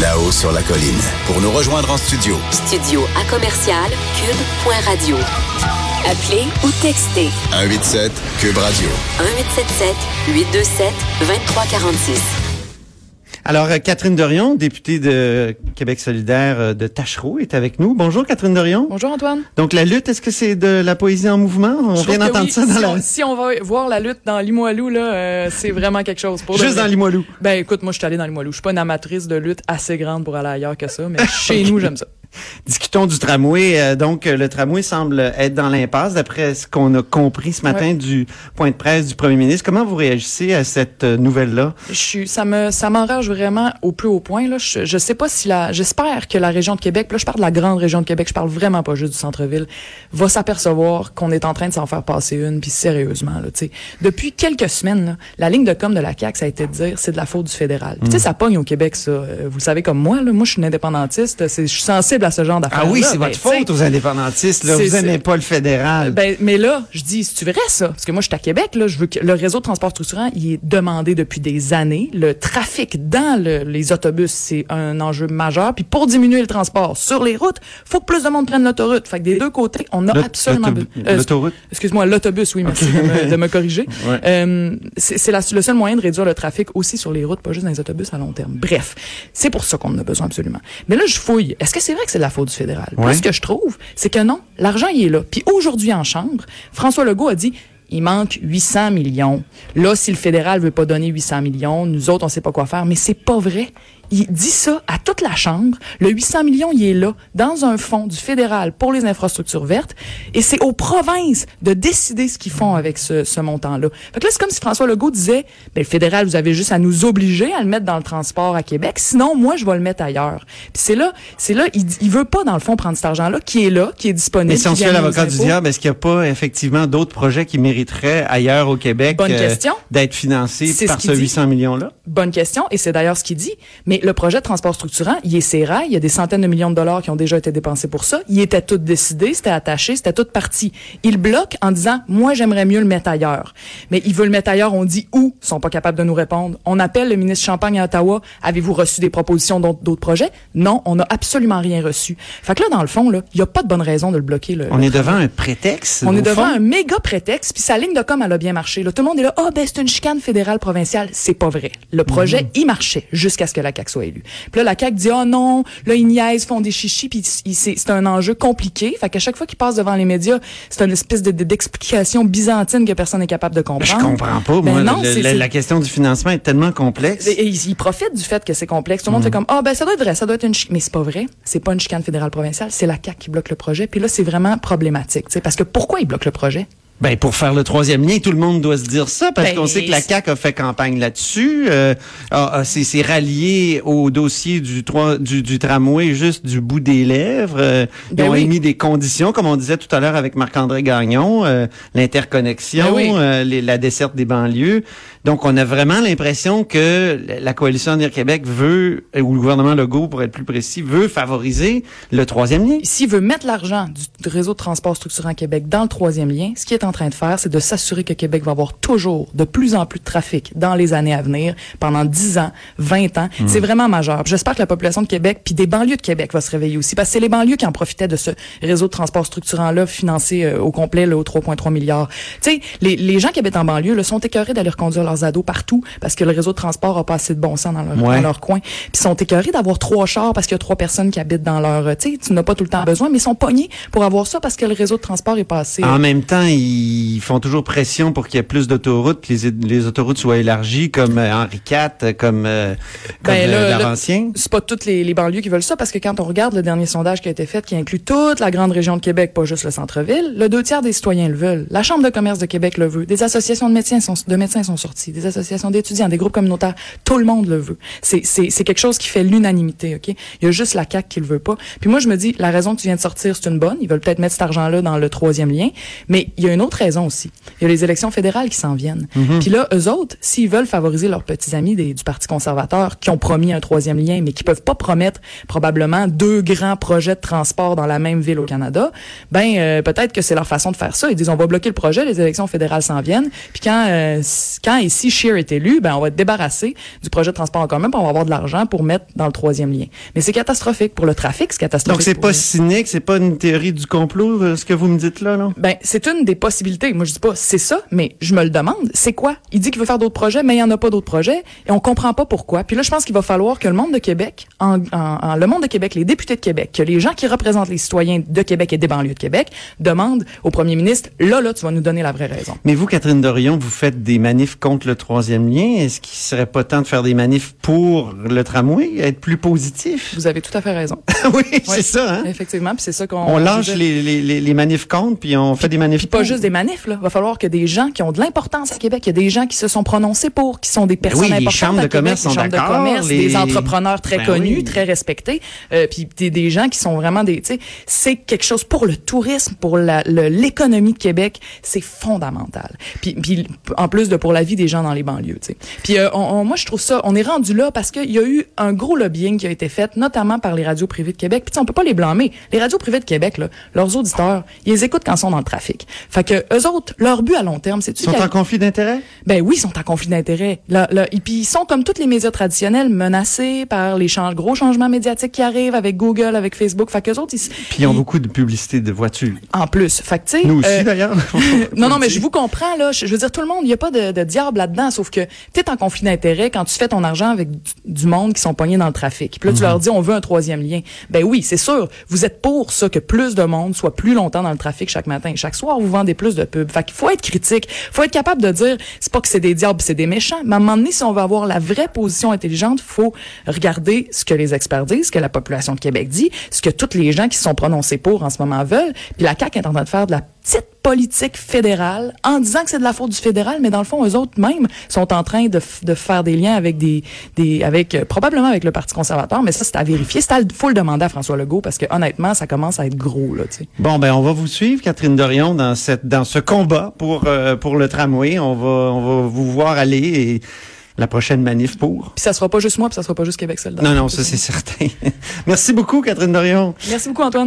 là-haut sur la colline. Pour nous rejoindre en studio, Studio à commercial cube.radio. Appelez ou textez 187 Cube Radio. 1877 827 2346. Alors, euh, Catherine Dorion, députée de Québec solidaire euh, de Tachereau, est avec nous. Bonjour, Catherine Dorion. Bonjour Antoine. Donc, la lutte, est-ce que c'est de la poésie en mouvement? On Je vient d'entendre oui, ça dans si la... On, si on va voir la lutte dans Limoilou, là, euh, c'est vraiment quelque chose. Pour Juste dans Limoilou. Ben écoute, moi je suis allée dans Limoilou. Je suis pas une amatrice de lutte assez grande pour aller ailleurs que ça, mais chez nous j'aime ça. Discutons du tramway. Euh, donc, le tramway semble être dans l'impasse, d'après ce qu'on a compris ce matin Ouais. du point de presse du premier ministre. Comment vous réagissez à cette euh, nouvelle-là? Je suis, ça me, ça m'enrage vraiment au plus haut point. Là. Je, je sais pas si la, j'espère que la région de Québec, là je parle de la grande région de Québec, je parle vraiment pas juste du centre-ville, va s'apercevoir qu'on est en train de s'en faire passer une, puis sérieusement là. Tu sais, depuis quelques semaines, là, la ligne de com de la CAC, ça a été de dire c'est de la faute du fédéral. Tu sais, Mm. ça pogne au Québec, ça. Euh, Vous le savez comme moi, là, moi je suis une indépendantiste, c'est, je suis sensible à ce genre d'affaires. Ah oui, c'est votre faute aux indépendantistes. Là. Vous aimez c'est- pas le fédéral. Ben, mais là, je dis, c'est-tu vrai, ça? Parce que moi, je suis à Québec, là, je veux que le réseau de transport structurant, il est demandé depuis des années. Le trafic dans le- les autobus, c'est un enjeu majeur. Puis pour diminuer le transport sur les routes, faut que plus de monde prenne l'autoroute. Fait que des deux côtés, on a absolument... euh, L'autoroute? Excuse-moi, l'autobus, oui, merci de, me, de me corriger. Ouais. Euh, c'est le seul moyen de réduire le trafic aussi sur les routes, pas juste dans les autobus à long terme. Bref, c'est pour ça qu'on en a besoin absolument. Mais là, je fouille. Est-ce que c'est vrai que c'est de la faute du fédéral? Ouais. ce que je trouve, c'est que non, l'argent, il est là. Puis aujourd'hui, en Chambre, François Legault a dit, il manque 800 millions. Là, si le fédéral veut pas donner 800 millions, nous autres, on sait pas quoi faire. Mais c'est pas vrai. Il dit ça à toute la Chambre. Le 800 millions, il est là, dans un fonds du fédéral pour les infrastructures vertes. Et c'est aux provinces de décider ce qu'ils font avec ce, ce montant-là. Fait que là, c'est comme si François Legault disait, ben, le fédéral, vous avez juste à nous obliger à le mettre dans le transport à Québec. Sinon, moi, je vais le mettre ailleurs. Puis c'est là, c'est là, il, il veut pas, dans le fond, prendre cet argent-là, qui est là, qui est disponible. Mais si on nos l'avocat du diable, est-ce qu'il n'y a pas effectivement d'autres projets qui mériteraient ailleurs au Québec question. d'être financés par ce ce qu'il dit. 800 millions-là? Bonne question, et c'est d'ailleurs ce qu'il dit. Mais le projet de transport structurant, il est ses rails, il y a des centaines de millions de dollars qui ont déjà été dépensés pour ça. Il était tout décidé, c'était attaché, c'était tout parti. Il bloque en disant, moi j'aimerais mieux le mettre ailleurs. Mais il veut le mettre ailleurs, on dit où, ils sont pas capables de nous répondre. On appelle le ministre Champagne à Ottawa, avez-vous reçu des propositions d'autres projets? Non, on n'a absolument rien reçu. Fait que là, dans le fond, là, il n'y a pas de bonne raison de le bloquer. Le, On le est travail. devant un prétexte. On est devant fond? un méga prétexte, puis sa ligne de com, elle a bien marché. Là, tout le monde est là, ah ben c'est une chicane fédérale provinciale. C'est pas vrai. Le projet, il marchait jusqu'à ce que la CAQ soit élue. Puis là, la CAQ dit, oh non, là, ils niaisent, font des chichis, puis c'est un enjeu compliqué. Fait qu'à chaque fois qu'ils passent devant les médias, c'est une espèce de- de- d'explication byzantine que personne n'est capable de comprendre. Je comprends pas, Ben moi. non, Le- la, question du financement est tellement complexe. et, et ils, ils profitent du fait que c'est complexe. Tout le monde fait comme ah ben ça doit être vrai, ça doit être une chicane. mais c'est pas vrai. C'est pas une chicane fédérale provinciale, c'est la CAQ qui bloque le projet. Puis là c'est vraiment problématique, parce que pourquoi ils bloquent le projet? Ben pour faire le troisième lien, tout le monde doit se dire ça parce Ben, qu'on sait que la CAQ a fait campagne là-dessus. Euh, c'est c'est rallié au dossier du, trois- du, du tramway juste du bout des lèvres. Euh, ils Ben ont oui. émis des conditions, comme on disait tout à l'heure avec Marc-André Gagnon, euh, l'interconnexion, Ben oui. euh, la desserte des banlieues. Donc on a vraiment l'impression que la- coalition Avenir Québec veut, euh, ou le gouvernement Legault pour être plus précis, veut favoriser le troisième lien. S'il veut mettre l'argent du réseau de transport structurant Québec dans le troisième lien, ce qu'il est en train de faire, c'est de s'assurer que Québec va avoir toujours de plus en plus de trafic dans les années à venir, pendant 10 ans, 20 ans. Hmm. C'est vraiment majeur. J'espère que la population de Québec, puis des banlieues de Québec va se réveiller aussi, parce que c'est les banlieues qui en profitaient de ce réseau de transport structurant-là, financé euh, au complet, là, aux 3,3 milliards. Tu sais, les, les gens qui habitent en banlieue là, sont écœurés d'aller reconduire leurs ados partout, parce que le réseau de transport a pas assez de bon sens dans leur, Ouais. dans leur coin. Puis sont écœurés d'avoir trois chars parce qu'il y a trois personnes qui habitent dans leur... euh, Tu sais, tu n'as pas tout le temps besoin, mais ils sont pognés pour avoir ça parce que le réseau de transport est pas assez... En même temps, ils font toujours pression pour qu'il y ait plus d'autoroutes, que les, les autoroutes soient élargies, comme euh, Henri IV, comme, euh, comme Ben, euh, c'est pas toutes les, les banlieues qui veulent ça parce que quand on regarde le dernier sondage qui a été fait, qui inclut toute la grande région de Québec, pas juste le centre-ville, le deux tiers des citoyens le veulent. La Chambre de commerce de Québec le veut. Des associations de médecins sont, de médecins sont sorties. Des associations d'étudiants, des groupes communautaires. Tout le monde le veut. C'est quelque chose qui fait l'unanimité, OK? Il y a juste la CAQ qui le veut pas. Puis moi, je me dis, la raison que tu viens de sortir, c'est une bonne. Ils veulent peut-être mettre cet argent-là dans le troisième lien. Mais il y a une autre raison aussi. Il y a les élections fédérales qui s'en viennent. Puis là, eux autres, s'ils veulent favoriser leurs petits amis des- du Parti conservateur qui ont promis un troisième lien, mais qui peuvent pas promettre probablement deux grands projets de transport dans la même ville au Canada, ben euh, peut-être que c'est leur façon de faire ça. Ils disent on va bloquer le projet, les élections fédérales s'en viennent. Puis quand euh, quand et si Scheer est élu, ben on va être débarrassé du projet de transport en commun, puis on va avoir de l'argent pour mettre dans le troisième lien. Mais c'est catastrophique pour le trafic, c'est catastrophique. Donc c'est pas cynique, c'est pas une théorie du complot, euh, ce que vous me dites là, là? Ben, c'est une des possibilités. Moi, je dis pas c'est ça, mais je me le demande. C'est quoi? Il dit qu'il veut faire d'autres projets, mais il y en a pas d'autres projets, et on comprend pas pourquoi. Puis là, je pense qu'il va falloir que le monde de Québec, en, en- en- le monde de Québec, les députés de Québec, que les gens qui représentent les citoyens de Québec et des banlieues de Québec, demandent au premier ministre, là, là, tu vas nous donner la vraie raison. Mais vous, Catherine Dorion, vous faites des manifs contre le troisième lien. Est-ce qu'il serait pas temps de faire des manifs pour le tramway, être plus positif? Vous avez tout à fait raison. oui, c'est ça, hein? Effectivement, puis c'est ça qu'on On lâche les, les, les, manifs contre, puis on fait des manifs pas pour. Juste des manifs, là. Va falloir que des gens qui ont de l'importance à Québec, il y a des gens qui se sont prononcés pour, qui sont des personnes Ben les importantes chambres à de Québec, commerce des sont chambres de commerce, les- des entrepreneurs très Ben connus, oui. très respectés, euh, puis des, des gens qui sont vraiment des, c'est quelque chose pour le tourisme, pour l'économie de Québec, c'est fondamental. Puis, puis en plus de pour la vie des gens dans les banlieues, tu sais. Puis euh, on- on- moi je trouve ça, on est rendu là parce qu'il y a eu un gros lobbying qui a été fait, notamment par les radios privées de Québec. Puis on peut pas les blâmer. Les radios privées de Québec, là, leurs auditeurs, ils les écoutent quand ils sont dans le trafic. Fait que eux autres, leur but à long terme, c'est Ils sont en conflit d'intérêt? ben oui, ils sont en conflit d'intérêts. Et puis ils sont comme tous les médias traditionnels menacés par les change- gros changements médiatiques qui arrivent avec Google, avec Facebook. Fait qu'eux autres, ils, Puis ils ont beaucoup de publicité de voitures. en plus. Fait que tu sais, Nous aussi, euh, d'ailleurs. non, non, mais je vous comprends, là. Je, je veux dire, tout le monde, il n'y a pas de, de diable là-dedans, sauf que tu es en conflit d'intérêt quand tu fais ton argent avec du, monde qui sont pognés dans le trafic. Puis là, tu leur dis, on veut un troisième lien. Ben oui, c'est sûr. Vous êtes pour ça, que plus de monde soit plus longtemps dans le trafic chaque matin. Chaque soir, vous vendez plus de pubs. Fait qu'il faut être critique. faut être capable de dire, c'est pas que c'est des diables, c'est des méchants. Mais à un moment donné, si on veut avoir la vraie position intelligente, faut regarder ce que les experts disent, ce que la population de Québec dit, ce que tous les gens qui se sont prononcés pour en ce moment veulent. Puis la CAQ est en train de faire de la petite politique fédérale en disant que c'est de la faute du fédéral, mais dans le fond, eux autres même sont en train de, de faire des liens avec des, des avec euh, probablement avec le Parti conservateur, mais ça c'est à vérifier. C'est à, faut le demander à François Legault parce que honnêtement, ça commence à être gros là. Tu sais. Bon, ben, on va vous suivre, Catherine Dorion, dans cette, dans ce combat pour, euh, pour le tramway. On va, on va vous voir aller et la prochaine manif pour. Puis ça sera pas juste moi, puis ça sera pas juste Québec solidaire. Non, non, ça, c'est certain. Merci beaucoup, Catherine Dorion. Merci beaucoup Antoine.